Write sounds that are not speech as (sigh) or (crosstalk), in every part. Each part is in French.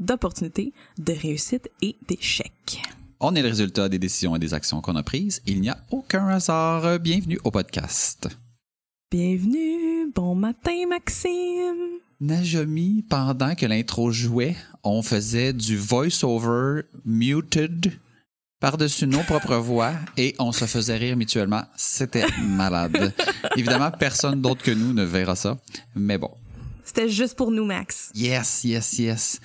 d'opportunités, de réussite et d'échecs. On est le résultat des décisions et des actions qu'on a prises. Il n'y a aucun hasard. Bienvenue au podcast. Bienvenue, bon matin Maxime. Najomi, pendant que l'intro jouait, on faisait du voice-over muted par-dessus nos propres (laughs) voix et on se faisait rire mutuellement. C'était malade. Évidemment, personne d'autre que nous ne verra ça, mais bon. C'était juste pour nous, Max. Yes, yes, yes.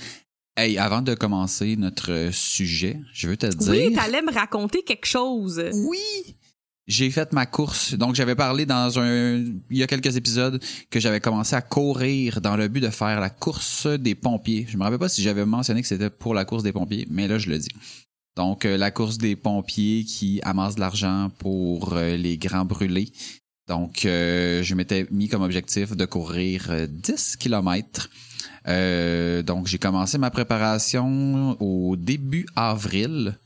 Hey, avant de commencer notre sujet, je veux te dire. Oui, t'allais me raconter quelque chose. Oui! J'ai fait ma course. Donc, j'avais parlé dans un, il y a quelques épisodes que j'avais commencé à courir dans le but de faire la course des pompiers. Je me rappelle pas si j'avais mentionné que c'était pour la course des pompiers, mais là, je le dis. Donc, euh, la course des pompiers qui amassent de l'argent pour euh, les grands brûlés. Donc, euh, je m'étais mis comme objectif de courir euh, 10 kilomètres. Euh, donc, j'ai commencé ma préparation au début avril.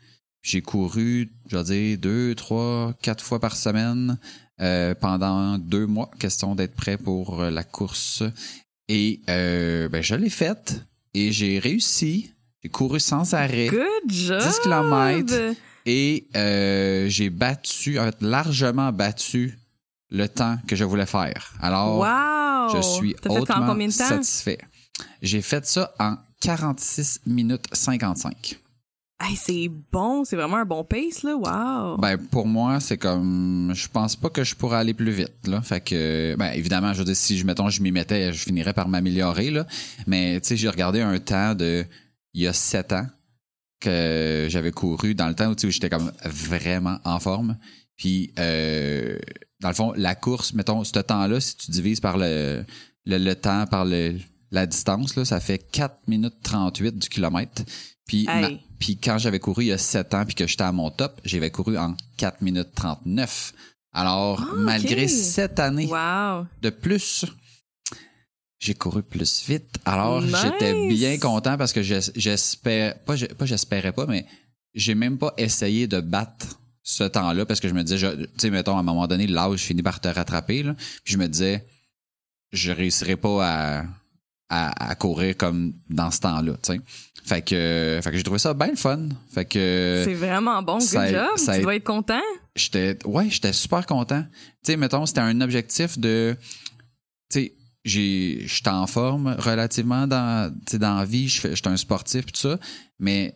J'ai couru, je vais dire, deux, trois, quatre fois par semaine euh, pendant deux mois, question d'être prêt pour euh, la course. Et euh, ben, je l'ai faite et j'ai réussi. J'ai couru sans arrêt. Good job. 10 kilomètres. Et euh, j'ai battu, en fait, largement battu le temps que je voulais faire. Alors, Wow. je suis en hautement combien de temps? satisfait. J'ai fait ça en 46 minutes 55. Hey, c'est bon, c'est vraiment un bon pace, là. Wow. Ben pour moi, c'est comme je pense pas que je pourrais aller plus vite là. Fait que ben évidemment, je veux dire si je mettons je m'y mettais, je finirais par m'améliorer là, mais tu sais, j'ai regardé un temps de il y a sept ans que j'avais couru dans le temps où, où j'étais comme vraiment en forme. Puis euh, dans le fond, la course, mettons ce temps-là, si tu divises par le le, le temps par le la distance là, ça fait 4 minutes 38 du kilomètre. Puis Hey. ma- puis quand j'avais couru il y a 7 ans puis que j'étais à mon top, j'avais couru en 4 minutes 39. Alors, Ah, malgré ok. cette année Wow. de plus, j'ai couru plus vite. Alors, Nice. j'étais bien content parce que j'es- j'espère pas j'espérais pas, mais j'ai même pas essayé de battre ce temps-là parce que je me disais, tu sais, mettons, à un moment donné, l'âge finit par te rattraper, là. Puis je me disais, je réussirais pas à, à, à courir comme dans ce temps-là, tu sais. Fait que, fait que j'ai trouvé ça bien le fun. Fait que c'est vraiment bon. Good ça a- job. ça tu dois être content. j'étais ouais j'étais super content tu sais mettons c'était un objectif de tu sais j'ai j'étais en forme relativement dans tu sais dans la vie j'étais un sportif tout ça mais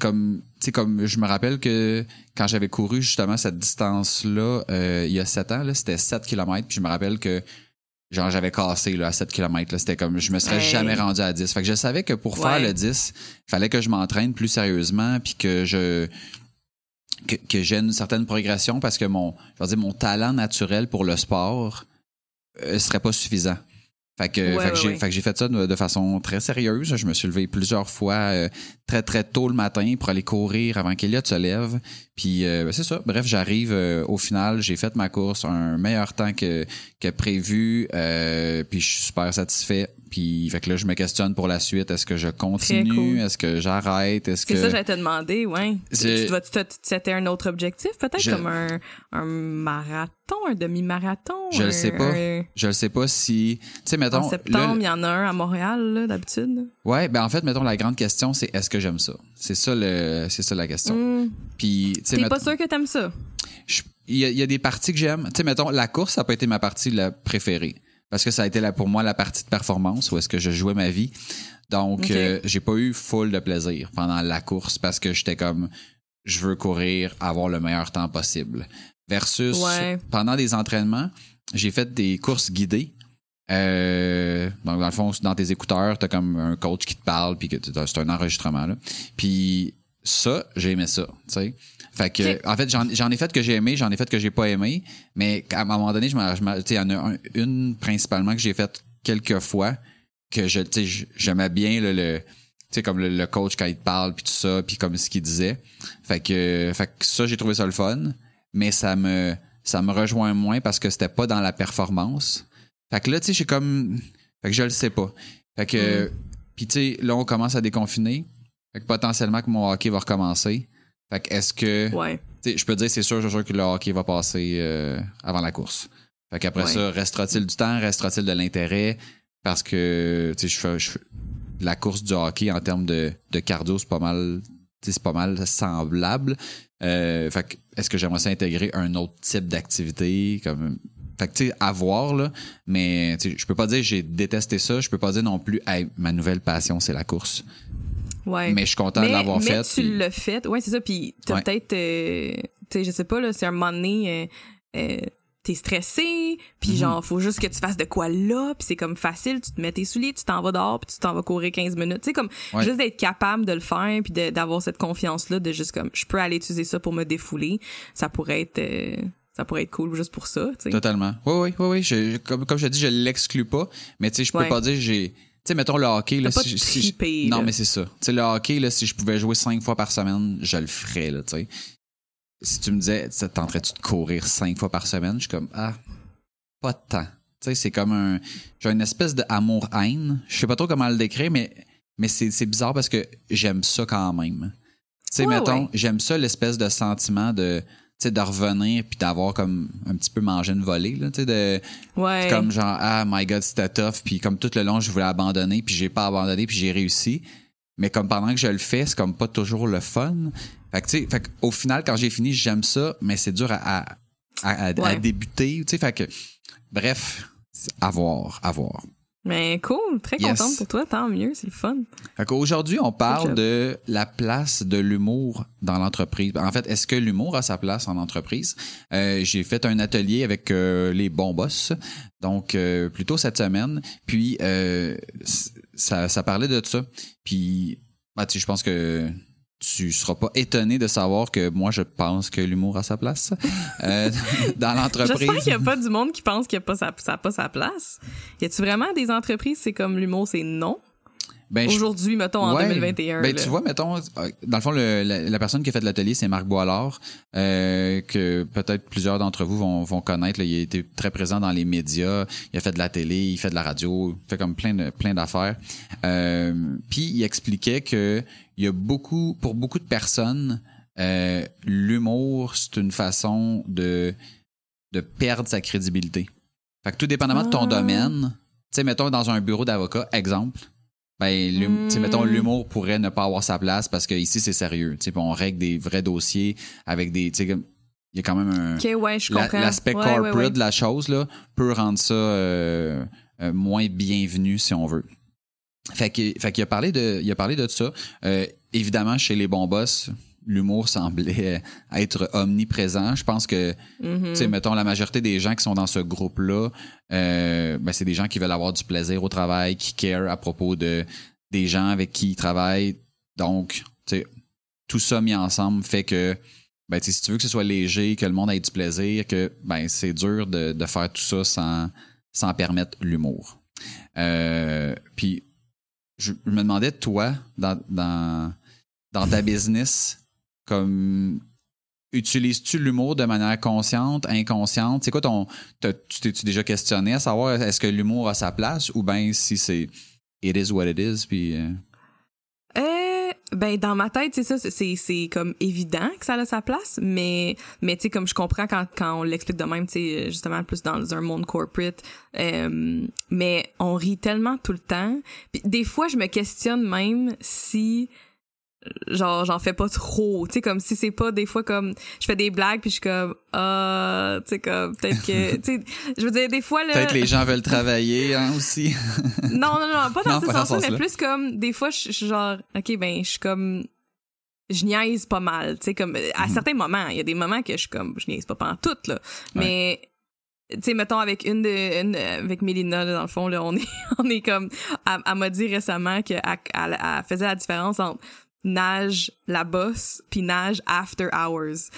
comme tu sais comme je me rappelle que quand j'avais couru justement cette distance là il y a 7 ans là c'était 7 km puis je me rappelle que genre j'avais cassé là à 7 km là c'était comme je me serais Hey. jamais rendu à 10 fait que je savais que pour faire le 10 fallait que je m'entraîne plus sérieusement puis que je que, que j'ai une certaine progression parce que mon je vais dire mon talent naturel pour le sport euh, serait pas suffisant. Fait que, Ouais, fait, que ouais, j'ai, ouais. fait que j'ai fait ça de, de façon très sérieuse. Je me suis levé plusieurs fois euh, très très tôt le matin pour aller courir avant qu'Eliott se lève. Puis euh, ben, c'est ça. Bref, j'arrive euh, au final, j'ai fait ma course un meilleur temps que, que prévu. euh, puis je suis super satisfait. Puis fait que là, je me questionne pour la suite. Est-ce que je continue? cool. Est-ce que j'arrête? Est-ce C'est que ça, j'allais te demander, ouais. C'est- Tu te setter un autre objectif, peut-être Je- comme un, un marathon, un demi-marathon? Je le sais pas. un- Je ne sais pas si. Tu sais, mettons. En septembre, il là, y en a un à Montréal, là, d'habitude. ouais, ben en fait, mettons, la grande question, c'est est-ce que j'aime ça? C'est ça, le, c'est ça la question. Hmm. Puis, tu T'es pas sûr que t'aimes ça? il y, a- il y a des parties que j'aime. Tu sais, mettons, la course, ça n'a pas été ma partie la préférée. Parce que ça a été la, pour moi la partie de performance où est-ce que je jouais ma vie. Donc, Ok. euh, j'ai pas eu full de plaisir pendant la course parce que j'étais comme. je veux courir, avoir le meilleur temps possible. Versus, Ouais. pendant des entraînements, j'ai fait des courses guidées. Euh, donc, dans le fond, dans tes écouteurs, t'as comme un coach qui te parle, puis que c'est un enregistrement. Là. Puis ça, j'ai aimé ça. tu sais. Fait que, en fait, j'en j'en ai fait que j'ai aimé, j'en ai fait que j'ai pas aimé, mais à un moment donné, je il y en a un- une principalement que j'ai faite quelques fois que je, tu sais, j'aimais bien là, le, tu sais, comme le, le coach quand il te parle puis tout ça, puis comme ce qu'il disait. Fait que, fait que ça, j'ai trouvé ça le fun, mais ça me, ça me rejoint moins parce que c'était pas dans la performance. Fait que là, tu sais, j'ai comme, fait que je le sais pas. Fait que, puis tu sais, là, on commence à déconfiner. Fait que potentiellement que mon hockey va recommencer. Fait que est-ce que, Ouais. tu sais, je peux dire, c'est sûr, c'est sûr que le hockey va passer euh, avant la course. Fait qu'après Ouais. ça, restera-t-il du temps, restera-t-il de l'intérêt? Parce que, tu sais, je fais, je fais- la course du hockey en termes de, de cardio, c'est pas mal, tu sais, c'est pas mal semblable. Euh, fait que, est-ce que j'aimerais ça intégrer un autre type d'activité? Comme, fait que, tu sais, à voir, là. Mais, tu sais, je peux pas dire j'ai détesté ça. Je peux pas dire non plus, Hey, ma nouvelle passion, c'est la course. Ouais. Mais je suis content de l'avoir mais fait. tu puis- l'as fait. Ouais, c'est ça. Puis t'as Ouais. peut-être, euh, tu sais, je sais pas, là, c'est un moment donné, euh, euh, t'es stressé, puis Mhm. genre, faut juste que tu fasses de quoi là, puis c'est comme facile, tu te mets tes souliers, tu t'en vas dehors, puis tu t'en vas courir 15 minutes. Tu sais, comme, Ouais. juste d'être capable de le faire, puis d'avoir cette confiance-là, de juste comme, je peux aller utiliser ça pour me défouler, ça pourrait être, euh, ça pourrait être cool juste pour ça. Totalement. Oui, oui, oui, oui. Je- comme, comme je te dis, je l'exclus pas. Mais tu sais, je peux Ouais. pas dire que j'ai. Tu sais, mettons le hockey. Là, pas si, trippé, Non, là. mais c'est ça. Tu sais, le hockey, là, si je pouvais jouer cinq fois par semaine, je le ferais, là, tu sais. Si tu me disais, ça te tenterais-tu de courir cinq fois par semaine? Je suis comme, ah, pas de temps. Tu sais, c'est comme un. J'ai une espèce de amour-haine. Je sais pas trop comment le décrire, mais, mais c'est c'est bizarre parce que j'aime ça quand même. Tu sais, Ouais, mettons, ouais. j'aime ça l'espèce de sentiment de. Sais, de revenir puis d'avoir comme un petit peu mangé une volée, là, tu sais, de. Ouais. Comme genre ah my god c'était tough puis comme tout le long je voulais abandonner puis j'ai pas abandonné puis j'ai réussi mais comme pendant que je le fais c'est comme pas toujours le fun fait que tu sais fait au final quand j'ai fini j'aime ça mais c'est dur à à, à- à- à Ouais. débuter tu sais fait que bref à voir à voir Mais cool, très Yes. contente pour toi, tant mieux, c'est le fun. fait qu'aujourd'hui on parle de la place de l'humour dans l'entreprise en fait est-ce que l'humour a sa place en entreprise? Euh, j'ai fait un atelier avec euh, les bons boss donc euh, plutôt cette semaine puis euh, ça, ça parlait de ça puis bah, tu sais, je pense que tu seras pas étonné de savoir que moi je pense que l'humour a sa place euh, (laughs) dans J'espère l'entreprise qu'il n'y a pas du monde qui pense qu'il n'y a pas sa, ça a pas sa place. Y a-tu vraiment des entreprises, c'est comme l'humour, c'est non? Ben, je- Aujourd'hui, mettons, en Ouais. 2021. Ben, là. tu vois, mettons, euh, dans le fond, le- la, la personne qui a fait l'atelier, c'est Marc Boilard, euh, que peut-être plusieurs d'entre vous vont, vont connaître. là. il a été très présent dans les médias, il a fait de la télé, il fait de la radio, il fait comme plein de plein d'affaires. Euh, Puis il expliquait que il y a beaucoup, pour beaucoup de personnes, euh, l'humour, c'est une façon de de perdre sa crédibilité. Fait que tout dépendamment de ton Ah. domaine, tu sais, mettons dans un bureau d'avocat, exemple, ben, l'hum- tu sais, Mm. mettons, l'humour pourrait ne pas avoir sa place parce que ici c'est sérieux. Tu on règle des vrais dossiers avec des, tu il y a quand même un, ouais, la- l'aspect Ouais, corporate ouais. de la chose là peut rendre ça euh, euh, moins bienvenu si on veut. Fait qu'il a parlé de, il a parlé de ça. Euh, évidemment, chez les bons boss, l'humour semblait (laughs) être omniprésent. Je pense que Mhm. tu sais, mettons, la majorité des gens qui sont dans ce groupe-là, euh, ben, c'est des gens qui veulent avoir du plaisir au travail, qui care à propos de des gens avec qui ils travaillent. Donc, tu sais, tout ça mis ensemble fait que, ben, tu sais, si tu veux que ce soit léger, que le monde ait du plaisir, que, ben, c'est dur de, de faire tout ça sans, sans permettre l'humour. Euh, puis, je me demandais, toi, dans, dans, ta business, comme utilises-tu l'humour de manière consciente, inconsciente? C'est quoi ton. Tu t'es-tu déjà questionné à savoir est-ce que l'humour a sa place ou bien si c'est it is what it is, puis. Euh, ben dans ma tête c'est ça c'est- c'est comme évident que ça a sa place mais mais tu sais comme je comprends quand quand on l'explique de même tu sais justement plus dans un monde corporate euh, mais on rit tellement tout le temps. Puis des fois je me questionne même si genre j'en fais pas trop tu sais comme si c'est pas des fois comme je fais des blagues puis je suis comme ah tu sais comme peut-être que (laughs) tu sais je veux dire des fois là Peut-être les gens veulent travailler hein, aussi. (laughs) non, non, non, pas dans Non, ce sens-là, mais plus comme, des fois, je suis genre, OK, ben, je suis comme, je niaise pas mal, tu sais comme à Mhm. certains moments, il y a des moments que je suis comme je niaise pas pendant tout là, mais tu sais mettons avec une de une, avec Mélina là, dans le fond là, on est (laughs) on est comme elle, elle m'a dit récemment que elle, elle- elle faisait la différence entre nage la bosse puis nage after hours.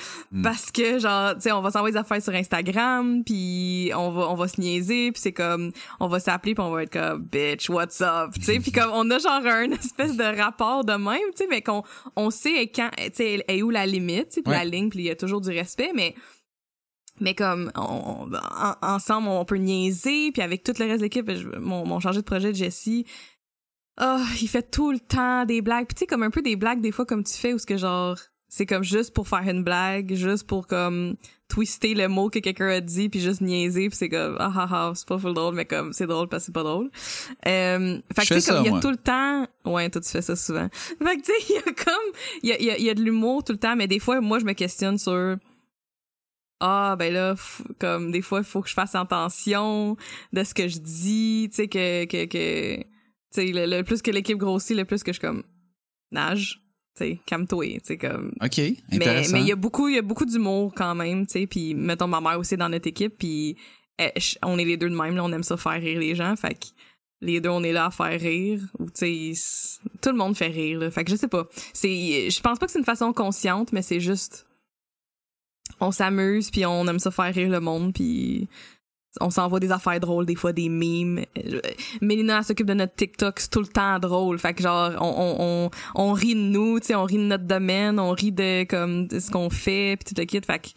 Parce que genre tu sais on va s'envoyer des affaires sur Instagram puis on va on va se niaiser puis c'est comme on va s'appeler puis on va être comme bitch what's up? Tu sais puis comme on a genre un espèce de rapport de même tu sais mais qu'on on sait quand tu sais est où la limite tu sais puis Ouais. la ligne puis il y a toujours du respect mais mais comme on, on- en- ensemble on peut niaiser puis avec tout le reste de l'équipe je- mon, mon chargé de projet Jesse oh il fait tout le temps des blagues. Puis tu sais comme un peu des blagues des fois comme tu fais où ce que genre c'est comme juste pour faire une blague juste pour comme twister le mot que quelqu'un a dit puis juste niaiser puis c'est comme ah ah ah c'est pas full drôle mais comme c'est drôle parce que c'est pas drôle. Euh, fait que tu sais comme il y a tout le temps ouais toi tu fais ça souvent. (laughs) Fait que tu sais il y a comme il y a, il y a, y a de l'humour tout le temps mais des fois moi je me questionne sur ah ben là f- comme des fois il faut que je fasse attention de ce que je dis tu sais que que que le, le plus que l'équipe grossit le plus que je suis comme nage calme-toi tu comme OK, mais intéressant. mais il y a beaucoup il y a beaucoup d'humour quand même tu sais puis mettons ma mère aussi dans notre équipe puis je- on est les deux de même là on aime ça faire rire les gens fait que les deux on est là à faire rire ou tu sais tout le monde fait rire là. fait que je sais pas c'est je pense pas que c'est une façon consciente mais c'est juste on s'amuse puis on aime ça faire rire le monde puis on s'envoie des affaires drôles des fois des mimes. Euh, Mélina s'occupe de notre TikTok c'est tout le temps drôle fait que genre on on on, on rit de nous tu sais on rit de notre domaine on rit de comme de ce qu'on fait puis tout le kit. Fait que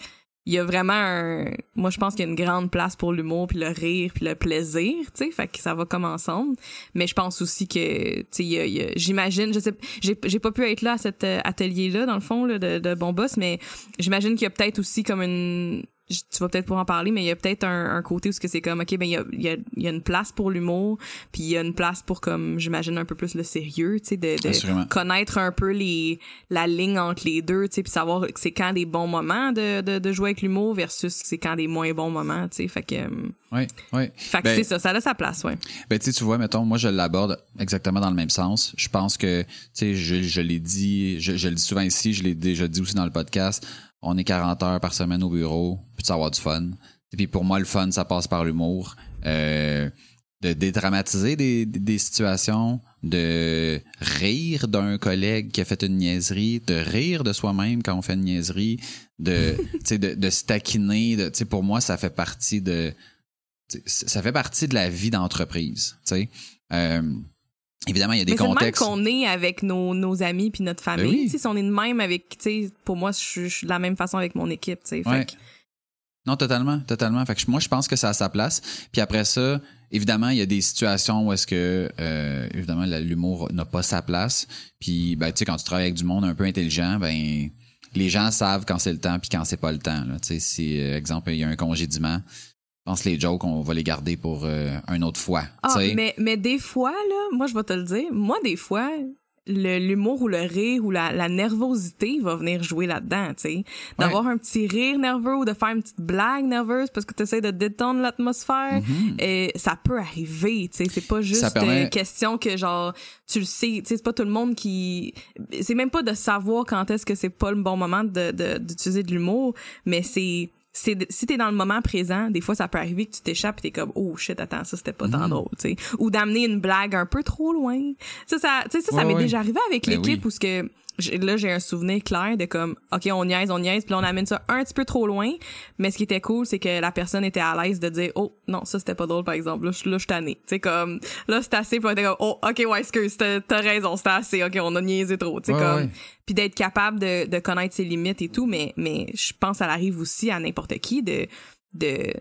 il y a vraiment un moi je pense qu'il y a une grande place pour l'humour puis le rire puis le plaisir tu sais. Fait que ça va comme ensemble. Mais je pense aussi que tu sais j'imagine je sais j'ai pas pu être là à cet atelier là dans le fond là, de, de bon boss mais j'imagine qu'il y a peut-être aussi comme une je- tu vas peut-être pouvoir en parler, mais il y a peut-être un, un côté où c'est comme, ok, ben il y a, y, a, il y a une place pour l'humour, puis il y a une place pour comme, j'imagine un peu plus le sérieux, tu sais, de, connaître un peu les la ligne entre les deux, tu sais, puis savoir que c'est quand des bons moments de, de, de jouer avec l'humour versus c'est quand des moins bons moments, tu sais, fait que, euh, Oui, oui. fait que Ben, c'est ça, ça a sa place, ouais. Ben, tu sais, tu vois, mettons, moi, je l'aborde exactement dans le même sens. Je pense que, tu sais, je, je l'ai dit, je, je le dis souvent ici, je l'ai déjà dit aussi dans le podcast. On est 40 heures par semaine au bureau, puis avoir du fun. Et puis pour moi, le fun, ça passe par l'humour. Euh, de dédramatiser des, des, des situations, de rire d'un collègue qui a fait une niaiserie, de rire de soi-même quand on fait une niaiserie, de, (laughs) tu sais, de, de se taquiner. de- tu sais, pour moi, ça fait partie de, ça fait partie de la vie d'entreprise. tu sais. Euh, évidemment, il y a des mais c'est contextes. qu'on est avec nos, nos amis puis notre famille. Ben oui. Sais, si on est de même avec, tu sais, pour moi, je suis- de la même façon avec mon équipe, tu sais. Fait Ouais. que- Non, totalement, totalement. Fait que moi, je pense que ça a sa place. Puis après ça, évidemment, il y a des situations où est-ce que, euh, évidemment, l'humour n'a pas sa place. Puis, ben, tu sais, quand tu travailles avec du monde un peu intelligent, ben, les gens savent quand c'est le temps puis quand c'est pas le temps. Là. Tu sais, si, euh, exemple, il y a un congédiement, je pense que les jokes, on va les garder pour euh, une autre fois. Ah, mais, mais des fois, là, moi, je vais te le dire, moi, des fois, le- l'humour ou le rire ou la, la nervosité va venir jouer là-dedans, tu sais. D'avoir un petit rire nerveux ou de faire une petite blague nerveuse parce que tu essaies de détendre l'atmosphère, et ça peut arriver, tu sais. C'est pas juste Mm-hmm. Permet- euh, question que, genre, tu le sais, tu sais, c'est pas tout le monde qui... C'est même pas de savoir quand est-ce que c'est pas le bon moment de- de- d'utiliser de, l'humour, mais c'est... C'est si t'es dans le moment présent, des fois ça peut arriver que tu t'échappes et t'es comme oh shit attends ça c'était pas tant drôle, tu sais, ou d'amener une blague un peu trop loin. Ça ça tu sais ça, ça m'est ouais. déjà arrivé avec Ben l'équipe oui. où ce que là j'ai un souvenir clair de comme ok on niaise on niaise puis on amène ça un petit peu trop loin, mais ce qui était cool c'est que la personne était à l'aise de dire oh non ça c'était pas drôle par exemple. Là je là je suis tannée, tu sais comme là c'est assez puis on était comme oh ok ouais excuse t'as raison c'était assez. Ok on a niaisé trop, tu sais Ouais, comme ouais. puis d'être capable de, de connaître ses limites et tout mais mais je pense que ça arrive aussi à n'importe qui de de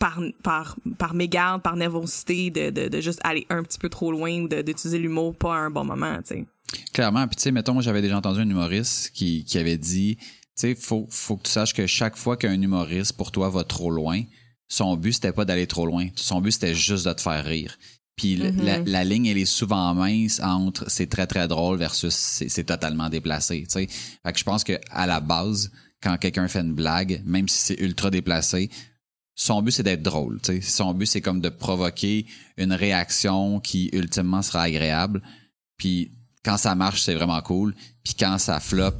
par par par mégarde par nervosité de, de, de juste aller un petit peu trop loin ou d'utiliser l'humour pas à un bon moment tu sais Clairement. Puis, tu sais, mettons, moi, j'avais déjà entendu un humoriste qui, qui avait dit, tu sais, faut, faut que tu saches que chaque fois qu'un humoriste, pour toi, va trop loin, son but, c'était pas d'aller trop loin. Son but, c'était juste de te faire rire. Puis le- Mhm. la, la ligne, elle est souvent mince entre c'est très, très drôle versus c'est c'est totalement déplacé, tu sais. Fait que je pense que à la base, quand quelqu'un fait une blague, même si c'est ultra déplacé, son but, c'est d'être drôle, tu sais. Son but, c'est comme de provoquer une réaction qui, ultimement, sera agréable. Puis quand ça marche, c'est vraiment cool. Puis quand ça flop,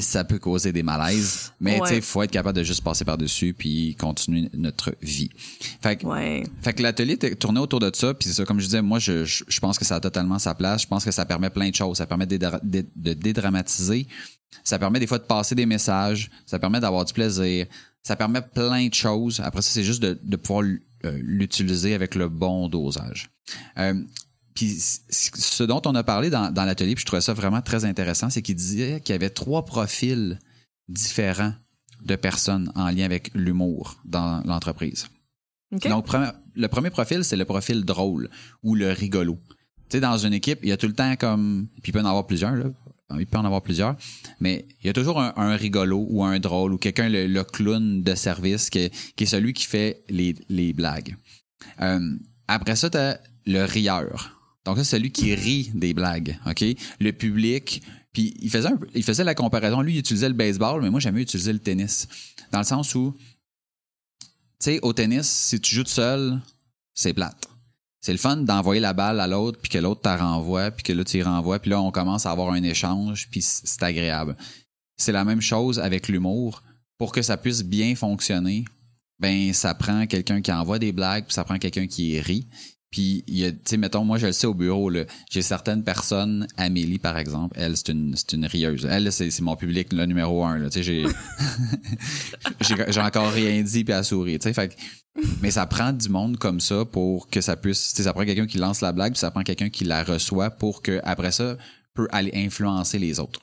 ça peut causer des malaises. Mais Ouais. tu sais, faut être capable de juste passer par-dessus puis continuer notre vie. Fait que, Ouais. fait que l'atelier tourné autour de ça. Puis c'est ça, comme je disais, moi, je, pense que ça a totalement sa place. Je pense que ça permet plein de choses. Ça permet de, dédra- de, de dédramatiser. Ça permet des fois de passer des messages. Ça permet d'avoir du plaisir. Ça permet plein de choses. Après ça, c'est juste de, de pouvoir euh, l'utiliser avec le bon dosage. Euh, puis ce dont on a parlé dans, dans l'atelier, puis je trouvais ça vraiment très intéressant, c'est qu'il disait qu'il y avait trois profils différents de personnes en lien avec l'humour dans l'entreprise. OK. Donc, le premier profil, c'est le profil drôle ou le rigolo. Tu sais, dans une équipe, il y a tout le temps comme. Puis il peut en avoir plusieurs, là. Il peut en avoir plusieurs. Mais il y a toujours un, un rigolo ou un drôle ou quelqu'un, le, le clown de service, qui, est- qui est celui qui fait les, les blagues. Euh, après ça, tu as le rieur. Donc, ça, c'est celui qui rit des blagues. OK? Le public. Puis il faisait, la comparaison. Lui, il utilisait le baseball, mais moi, j'aime mieux utiliser le tennis. Dans le sens où tu sais, au tennis, si tu joues tout seul, c'est plate. C'est le fun d'envoyer la balle à l'autre, puis que l'autre t'a renvoie, puis que là, tu y renvoies, puis là, on commence à avoir un échange, puis c'est agréable. C'est la même chose avec l'humour. Pour que ça puisse bien fonctionner, ben, ça prend quelqu'un qui envoie des blagues, puis ça prend quelqu'un qui rit. Puis, tu sais, mettons, moi, je le sais au bureau, j'ai certaines personnes, Amélie, par exemple, elle, c'est une, c'est une rieuse. Elle, c'est, mon public, le numéro un. Tu sais, (laughs) j'ai, encore rien dit, puis elle sourit, tu sais. Mais ça prend du monde comme ça pour que ça puisse, tu sais, ça prend quelqu'un qui lance la blague, puis ça prend quelqu'un qui la reçoit pour que, après ça, peut aller influencer les autres.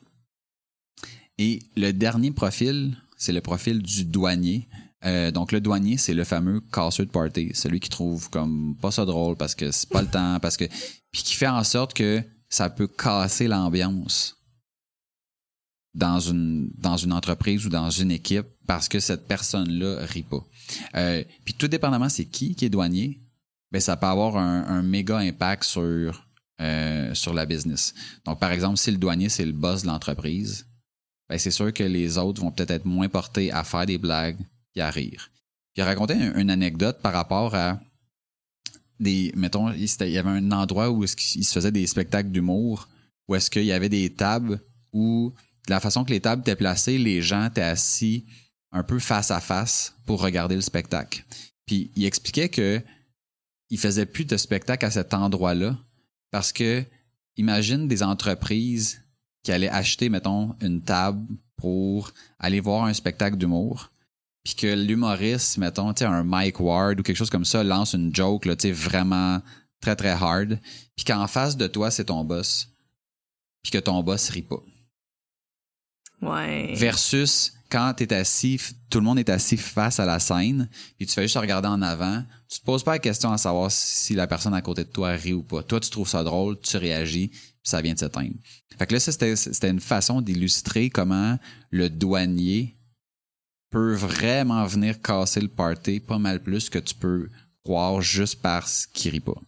Et le dernier profil, c'est le profil du douanier. Euh, donc le douanier, c'est le fameux casseur de party, celui qui trouve comme pas ça drôle parce que c'est pas le temps, parce que puis qui fait en sorte que ça peut casser l'ambiance dans une entreprise ou dans une équipe parce que cette personne-là rit pas. Euh, puis tout dépendamment c'est qui qui est douanier, ben ça peut avoir un, méga impact sur euh, sur la business. Donc par exemple si le douanier c'est le boss de l'entreprise, ben c'est sûr que les autres vont peut-être être moins portés à faire des blagues et à rire. Puis il un- une anecdote par rapport à des, mettons, il il y avait un endroit où qu'il se faisait des spectacles d'humour, où est-ce qu'il y avait des tables où, de la façon que les tables étaient placées, les gens étaient assis un peu face à face pour regarder le spectacle. Puis il expliquait que il faisait plus de spectacle à cet endroit-là parce que imagine des entreprises qui allaient acheter, mettons, une table pour aller voir un spectacle d'humour puis que l'humoriste, mettons, tu sais, un Mike Ward ou quelque chose comme ça, lance une joke, là, tu sais, vraiment très, très hard, puis qu'en face de toi, c'est ton boss, puis que ton boss rit pas. Ouais. Versus quand t'es assis, tout le monde est assis face à la scène, puis tu fais juste regarder en avant, tu te poses pas la question à savoir si la personne à côté de toi rit ou pas. Toi, tu trouves ça drôle, tu réagis, puis ça vient de s'éteindre. Fait que là, ça, c'était une façon d'illustrer comment le douanier peut vraiment venir casser le party pas mal plus que tu peux croire juste parce qu'il rit pas.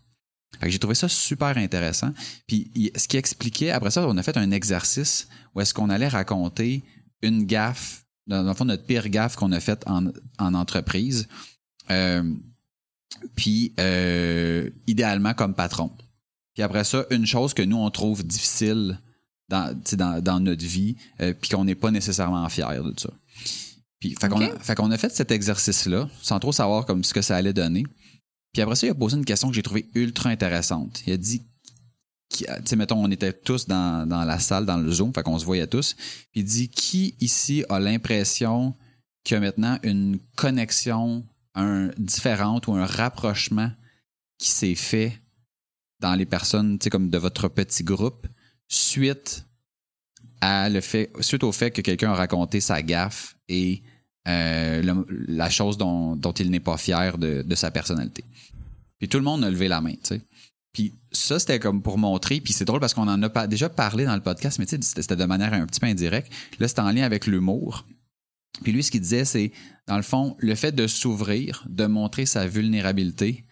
J'ai trouvé ça super intéressant. Puis ce qui expliquait, après ça, on a fait un exercice où est-ce qu'on allait raconter une gaffe, dans le fond, notre pire gaffe qu'on a faite en, en entreprise. Euh, puis euh, idéalement comme patron. Puis après ça, une chose que nous, on trouve difficile dans, dans, dans notre vie, euh, puis qu'on n'est pas nécessairement fier de ça. Puis, fait qu'on a, fait qu'on a fait cet exercice-là, sans trop savoir comme ce que ça allait donner. Puis après ça, il a posé une question que j'ai trouvée ultra intéressante. Il a dit, tu sais, mettons, on était tous dans, dans la salle, dans le Zoom, fait qu'on se voyait tous. Puis il dit, qui ici a l'impression qu'il y a maintenant une connexion un, différente ou un rapprochement qui s'est fait dans les personnes, tu sais, comme de votre petit groupe, suite à le fait, suite au fait que quelqu'un a raconté sa gaffe et euh, le- la chose dont, dont il n'est pas fier de, de sa personnalité. Puis tout le monde a levé la main, tu sais. Puis ça, c'était comme pour montrer, puis c'est drôle parce qu'on en a pas, déjà parlé dans le podcast, mais tu sais, c'était de manière un petit peu indirecte. Là, c'était en lien avec l'humour. Puis lui, ce qu'il disait, c'est, dans le fond, le fait de s'ouvrir, de montrer sa vulnérabilité,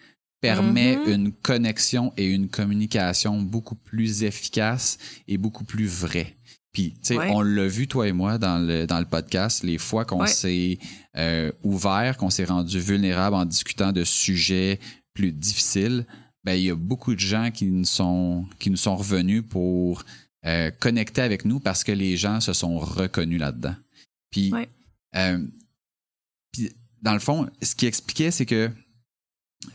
permet Mhm. une connexion et une communication beaucoup plus efficace et beaucoup plus vraie. Puis, tu sais, Ouais. on l'a vu, toi et moi, dans le, dans le podcast, les fois qu'on Ouais. s'est euh, ouvert, qu'on s'est rendu vulnérable en discutant de sujets plus difficiles, ben il y a beaucoup de gens qui nous sont qui nous sont revenus pour euh, connecter avec nous parce que les gens se sont reconnus là-dedans. Puis, Ouais. euh, puis, dans le fond, ce qui expliquait, c'est que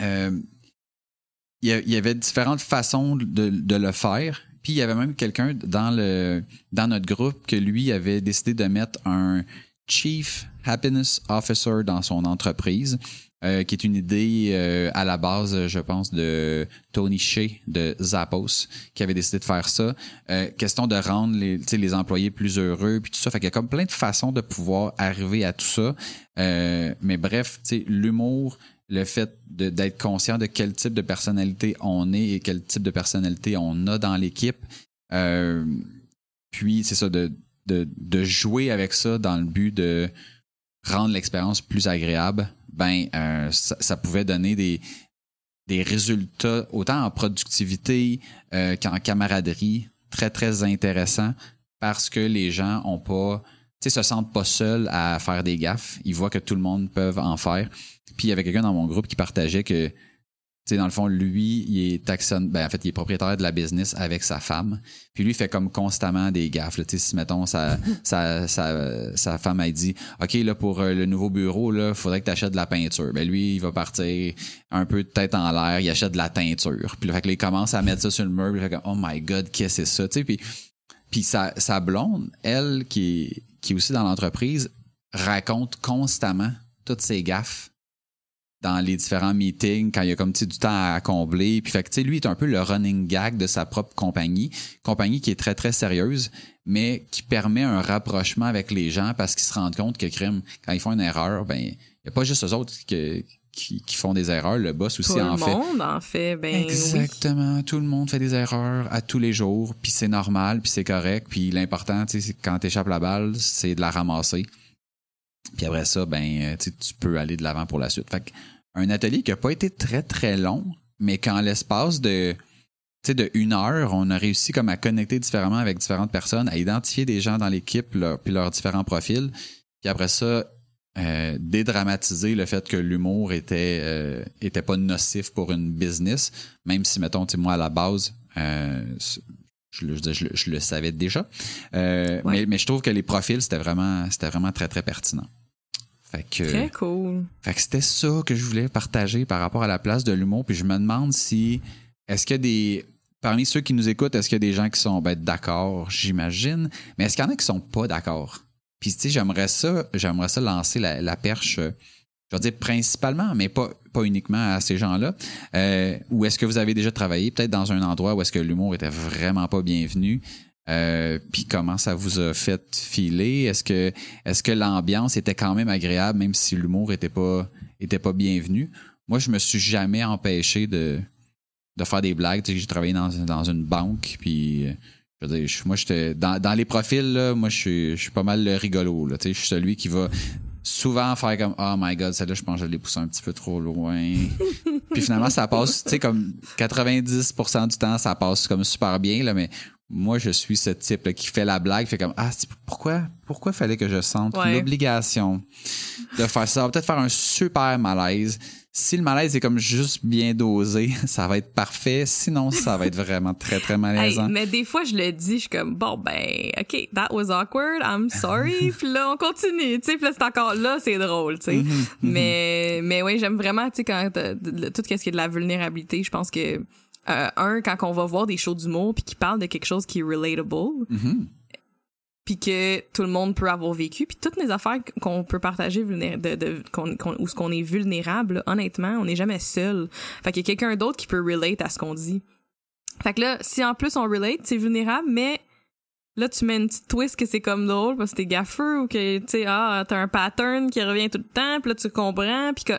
il y a- il y avait différentes façons de, de le faire. Puis il y avait même quelqu'un dans le dans notre groupe que lui avait décidé de mettre un Chief Happiness Officer dans son entreprise, euh, qui est une idée euh, à la base, je pense, de Tony Shea de Zappos, qui avait décidé de faire ça. Euh, question de rendre les, les employés plus heureux, puis tout ça. Fait qu'il y a comme plein de façons de pouvoir arriver à tout ça. Euh, mais bref, l'humour, le fait d'être conscient de quel type de personnalité on est et quel type de personnalité on a dans l'équipe. Euh, puis, c'est ça, de, de, de jouer avec ça dans le but de rendre l'expérience plus agréable, ben, euh, ça, pouvait donner des, des résultats autant en productivité euh, qu'en camaraderie très, très intéressants parce que les gens ont pas, tu se sentent pas seuls à faire des gaffes. Ils voient que tout le monde peut en faire. Puis il y avait quelqu'un dans mon groupe qui partageait que, tu sais, dans le fond, lui, il est taxon, ben, en fait, il est propriétaire de la business avec sa femme. Puis lui, il fait comme constamment des gaffes. Tu sais, si, mettons, sa, sa, sa, sa femme a dit, OK, là, pour euh, le nouveau bureau, là, faudrait que tu achètes de la peinture. Ben, lui, il va partir un peu de tête en l'air, il achète de la teinture. Puis là, fait que là, il commence à mettre ça sur le meuble. Il fait comme, oh my God, qu'est-ce que c'est ça? Tu sais, puis, puis sa, sa blonde, elle, qui qui aussi dans l'entreprise, raconte constamment toutes ses gaffes dans les différents meetings, quand il y a comme du temps à combler. Puis fait que lui est un peu le running gag de sa propre compagnie. Compagnie qui est très, très sérieuse, mais qui permet un rapprochement avec les gens parce qu'ils se rendent compte que crime, quand ils font une erreur, ben, il n'y a pas juste eux autres que- qui, qui font des erreurs. Le boss aussi Tout en le fait. monde en fait. Ben oui. Exactement. Tout le monde fait des erreurs à tous les jours, puis c'est normal, puis c'est correct. Puis l'important, quand t'échappes la balle, c'est de la ramasser. Puis après ça, ben, euh, tu peux aller de l'avant pour la suite. Fait un atelier qui a pas été très très long, mais qu'en l'espace de tu sais, de une heure, on a réussi comme à connecter différemment avec différentes personnes, à identifier des gens dans l'équipe, puis leurs différents profils. Puis après ça, euh, dédramatiser le fait que l'humour était euh, était pas nocif pour une business, même si mettons, moi à la base, euh, je, le, je, le- je le savais déjà, Ouais. mais, mais je trouve que les profils c'était vraiment c'était vraiment très très pertinent. Fait que Très cool. fait que c'était ça que je voulais partager par rapport à la place de l'humour. Puis je me demande si est-ce qu'il y a des parmi ceux qui nous écoutent, est-ce qu'il y a des gens qui sont ben, d'accord, j'imagine, mais est-ce qu'il y en a qui sont pas d'accord? Puis tu sais, j'aimerais ça, j'aimerais ça lancer la, la perche. euh, Je veux dire principalement, mais pas pas uniquement à ces gens-là. Euh, ou est-ce que vous avez déjà travaillé peut-être dans un endroit où est-ce que l'humour était vraiment pas bienvenu? Euh, puis comment ça vous a fait filer? Est-ce que est-ce que l'ambiance était quand même agréable même si l'humour était pas était pas bienvenu? Moi, je me suis jamais empêché de de faire des blagues. J'ai travaillé dans, dans une banque, puis je veux dire, moi, j'étais dans, dans les profils là, moi, je suis je suis pas mal le rigolo. Là, tu sais, je suis celui qui va souvent faire comme oh my god celle-là je pense que je l'ai poussé un petit peu trop loin (laughs) puis finalement ça passe tu sais comme 90% du temps ça passe comme super bien là mais moi je suis ce type là, qui fait la blague fait comme ah pourquoi pourquoi fallait que je sente Ouais. l'obligation de faire ça? Ça va peut-être faire un super malaise si le malaise est comme juste bien dosé (laughs) ça va être parfait sinon ça va être vraiment très très Hey, malaisant mais des fois, je le dis, je suis comme, bon, ben, OK, that was awkward, I'm sorry. (laughs) puis là, on continue, tu sais. Puis là, c'est encore là, c'est drôle, tu sais. Mhm, Mais, mais oui, j'aime vraiment, tu sais, quand tout ce qui est de la vulnérabilité, je pense que, euh, un, quand on va voir des shows d'humour puis qui parlent de quelque chose qui est relatable, Mhm. Puis que tout le monde peut avoir vécu, puis toutes les affaires qu'on peut partager de, de où ce qu'on est vulnérable, honnêtement, on n'est jamais seul. Fait qu'il y a quelqu'un d'autre qui peut relate à ce qu'on dit. Fait que là, si en plus on relate, c'est vulnérable, mais là tu mets une petite twist que c'est comme drôle parce que t'es gaffeux ou que tu sais ah t'as un pattern qui revient tout le temps, puis là tu comprends, puis que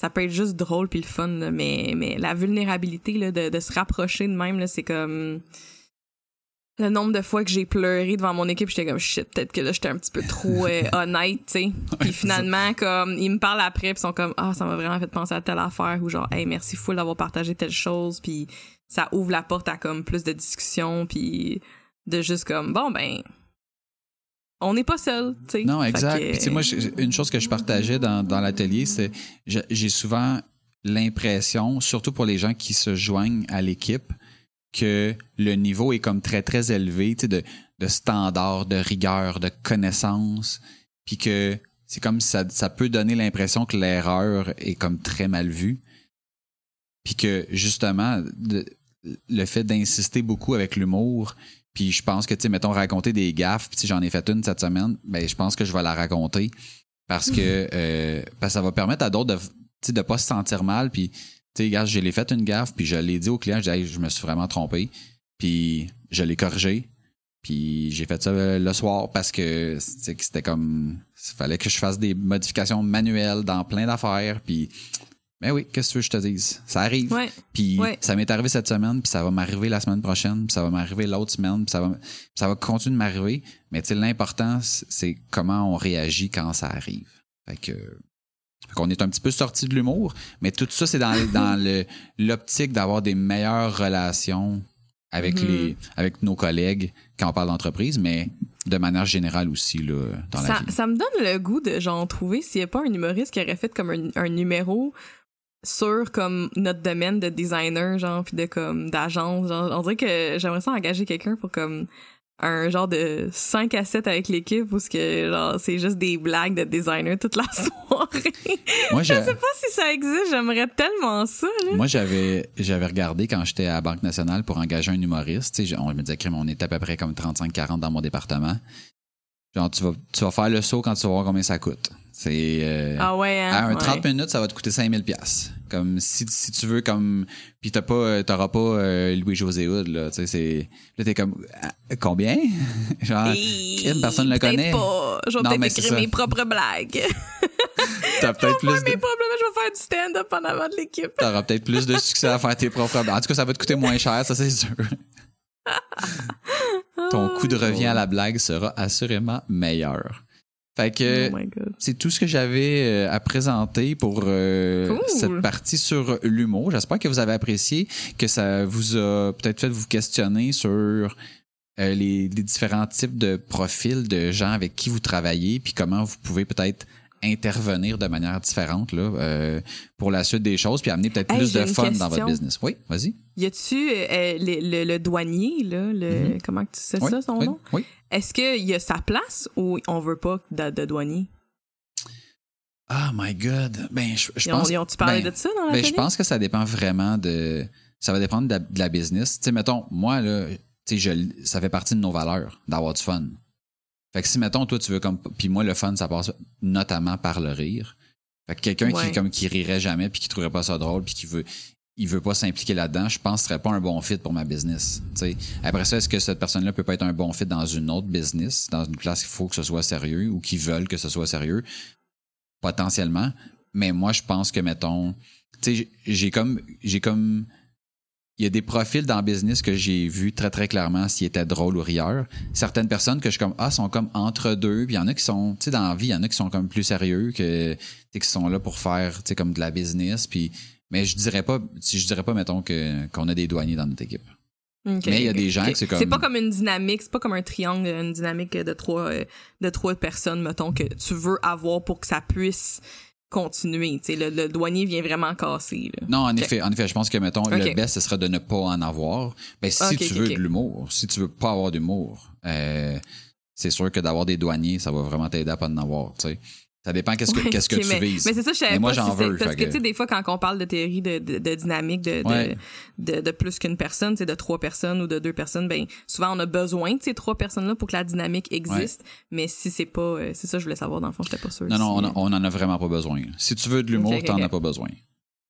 ça peut être juste drôle puis le fun, là, mais mais la vulnérabilité là, de, de se rapprocher de même là, c'est comme le nombre de fois que j'ai pleuré devant mon équipe, j'étais comme shit, peut-être que là j'étais un petit peu trop euh, (laughs) honnête, tu sais. Puis finalement comme ils me parlent après puis sont comme ah ça m'a vraiment fait penser à telle affaire ou genre hey merci full d'avoir partagé telle chose puis ça ouvre la porte à comme plus de discussions puis de juste comme bon ben on n'est pas seul, tu sais. Non, exact. que- Puis, tu sais, moi, une chose que je partageais dans, dans l'atelier, c'est j'ai souvent l'impression, surtout pour les gens qui se joignent à l'équipe, que le niveau est comme très, très élevé, tu sais, de, de standard, de rigueur, de connaissance, puis que c'est comme ça, ça peut donner l'impression que l'erreur est comme très mal vue. Puis que justement, le fait d'insister beaucoup avec l'humour, puis je pense que, tu sais, mettons, raconter des gaffes, puis j'en ai fait une cette semaine, ben je pense que je vais la raconter parce que, (laughs) euh, parce que ça va permettre à d'autres de ne pas se sentir mal, puis, tu sais, gars, je l'ai fait une gaffe, puis je l'ai dit au client, je dit, je me suis vraiment trompé, puis je l'ai corrigé, puis j'ai fait ça le soir parce que c'était comme il fallait que je fasse des modifications manuelles dans plein d'affaires puis mais oui, qu'est-ce que tu veux que je te dise? Ça arrive. Puis ça m'est arrivé cette semaine, puis ça va m'arriver la semaine prochaine, puis ça va m'arriver l'autre semaine, puis ça va, ça va continuer de m'arriver. Mais tu sais, l'important, c'est comment on réagit quand ça arrive. Fait que, qu'on est un petit peu sorti de l'humour, mais tout ça, c'est dans, dans l'optique d'avoir des meilleures relations avec mm-hmm. les avec nos collègues quand on parle d'entreprise, mais de manière générale aussi là, dans ça, la vie. Ça me donne le goût de genre trouver s'il n'y a pas un humoriste qui aurait fait comme un, numéro sur comme notre domaine de designer genre puis de comme d'agence genre on dirait que j'aimerais ça engager quelqu'un pour comme un genre de 5 à 7 avec l'équipe que genre c'est juste des blagues de designer toute la (laughs) soirée. Moi, je... sais pas si ça existe, j'aimerais tellement ça. Moi j'avais j'avais regardé quand j'étais à la Banque nationale pour engager un humoriste, on me disait on était à peu près comme 35 40 dans mon département. Genre tu vas tu vas faire le saut quand tu vas voir combien ça coûte. C'est euh, ah ouais, hein? à un 30 minutes, ça va te coûter 5000 pièces. Comme si, si tu veux comme puis t'as pas t'auras pas euh, Louis José Hood là, tu sais c'est là t'es comme ah, combien? (laughs) Genre une personne le connaît. Pas. Je vais peut-être écrire (laughs) mes propres blagues. T'as peut-être plus de... mes propres je vais faire du stand-up en avant de l'équipe. T'auras peut-être plus de (laughs) succès à faire tes propres En tout cas, ça va te coûter moins cher, ça c'est sûr. Ton coût de revient à la blague sera assurément meilleur. Fait que oh c'est tout ce que j'avais euh, à présenter pour euh, cette partie sur l'humour. J'espère que vous avez apprécié, que ça vous a peut-être fait vous questionner sur euh, les, les, différents types de profils de gens avec qui vous travaillez, puis comment vous pouvez peut-être intervenir de manière différente là, euh, pour la suite des choses, puis amener peut-être plus de fun dans votre business. Oui, vas-y. Y a-tu le, douanier, là, le, mm-hmm. comment tu sais ça, son nom? Oui. Est-ce qu'il y a sa place ou on veut pas de, douanier? Oh my God. Ben, je, pense. Ils ont-tu parlé ben, de ça dans la ben, Je pense que ça dépend vraiment de. Ça va dépendre de la, business. Tu sais, mettons, moi, là, tu sais, ça fait partie de nos valeurs d'avoir du fun. Fait que si, mettons, toi, tu veux comme. Puis moi, le fun, ça passe notamment par le rire. Fait que quelqu'un qui, comme, qui rirait jamais puis qui trouverait pas ça drôle puis qui veut. Il veut pas s'impliquer là-dedans, je pense que ce serait pas un bon fit pour ma business. sais. Après ça, est-ce que cette personne-là peut pas être un bon fit dans une autre business, dans une place qu'il faut que ce soit sérieux ou qui veulent que ce soit sérieux? Potentiellement. Mais moi, je pense que, mettons, j'ai comme, j'ai comme il y a des profils dans le business que j'ai vu très très clairement s'ils étaient drôles ou rieurs. Certaines personnes que je comme ah sont comme entre deux, puis il y en a qui sont tu sais dans la vie, il y en a qui sont comme plus sérieux que qui sont là pour faire tu sais comme de la business puis mais je dirais pas si je dirais pas mettons que qu'on a des douaniers dans notre équipe. mais il y a des gens qui c'est comme c'est pas comme une dynamique, c'est pas comme un triangle, une dynamique de trois de trois personnes mettons que tu veux avoir pour que ça puisse continuer. Le, le douanier vient vraiment casser. Non, en effet, en effet, je pense que mettons le best ce serait de ne pas en avoir. Ben si tu veux de l'humour, si tu veux pas avoir d'humour, euh, c'est sûr que d'avoir des douaniers, ça va vraiment t'aider à pas en avoir. sais. Ça dépend qu'est-ce que, qu'est-ce que tu vises. Mais c'est ça, je savais moi, j'en veux. Parce que, tu sais, des fois, quand on parle de théorie de, de, dynamique de, de, de, plus qu'une personne, tu sais, de trois personnes ou de deux personnes, ben, souvent, on a besoin de ces trois personnes-là pour que la dynamique existe. Mais si c'est pas, euh, c'est ça, je voulais savoir, dans le fond, j'étais pas sûr. Non, non, on, on en a vraiment pas besoin. Si tu veux de l'humour, t'en as pas besoin.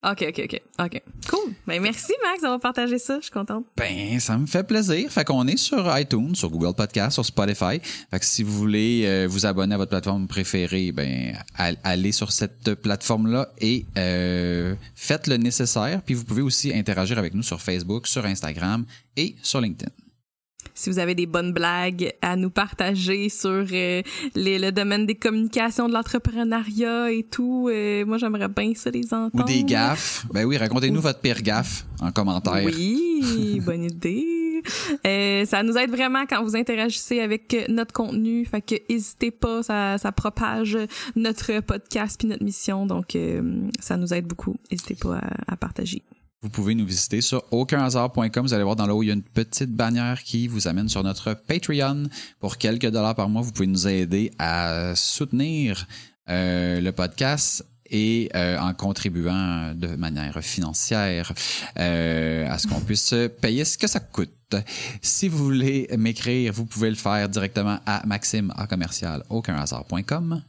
OK, OK, OK. OK. Cool. Ben, merci, Max, d'avoir partagé ça. Je suis contente. Ben, ça me fait plaisir. Fait qu'on est sur iTunes, sur Google Podcast, sur Spotify. Fait que si vous voulez euh, vous abonner à votre plateforme préférée, ben, allez sur cette plateforme-là et euh, faites le nécessaire. Puis vous pouvez aussi interagir avec nous sur Facebook, sur Instagram et sur LinkedIn si vous avez des bonnes blagues à nous partager sur euh, le domaine des communications, de l'entrepreneuriat et tout, euh, moi j'aimerais bien ça les entendre. Ou des gaffes. Ben oui, racontez-nous votre pire gaffe en commentaire. Oui, bonne (laughs) idée. Euh, ça nous aide vraiment quand vous interagissez avec notre contenu. Fait que n'hésitez pas, ça, ça propage notre podcast puis notre mission. Donc, euh, ça nous aide beaucoup. N'hésitez pas à, à partager. Vous pouvez nous visiter sur aucunhasard.com. Vous allez voir dans le haut, il y a une petite bannière qui vous amène sur notre Patreon. Pour quelques dollars par mois, vous pouvez nous aider à soutenir euh, le podcast et euh, en contribuant de manière financière euh, à ce qu'on puisse payer ce que ça coûte. Si vous voulez m'écrire, vous pouvez le faire directement à maxime à commercial aucunhasard.com.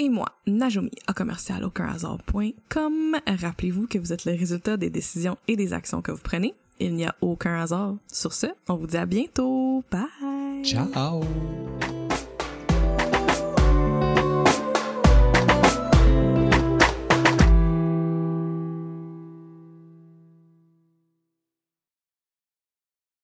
Et moi, Najomi, à commercial aucunhasard.com. Rappelez-vous que vous êtes le résultat des décisions et des actions que vous prenez. Il n'y a aucun hasard. Sur ce, on vous dit à bientôt. Bye! Ciao!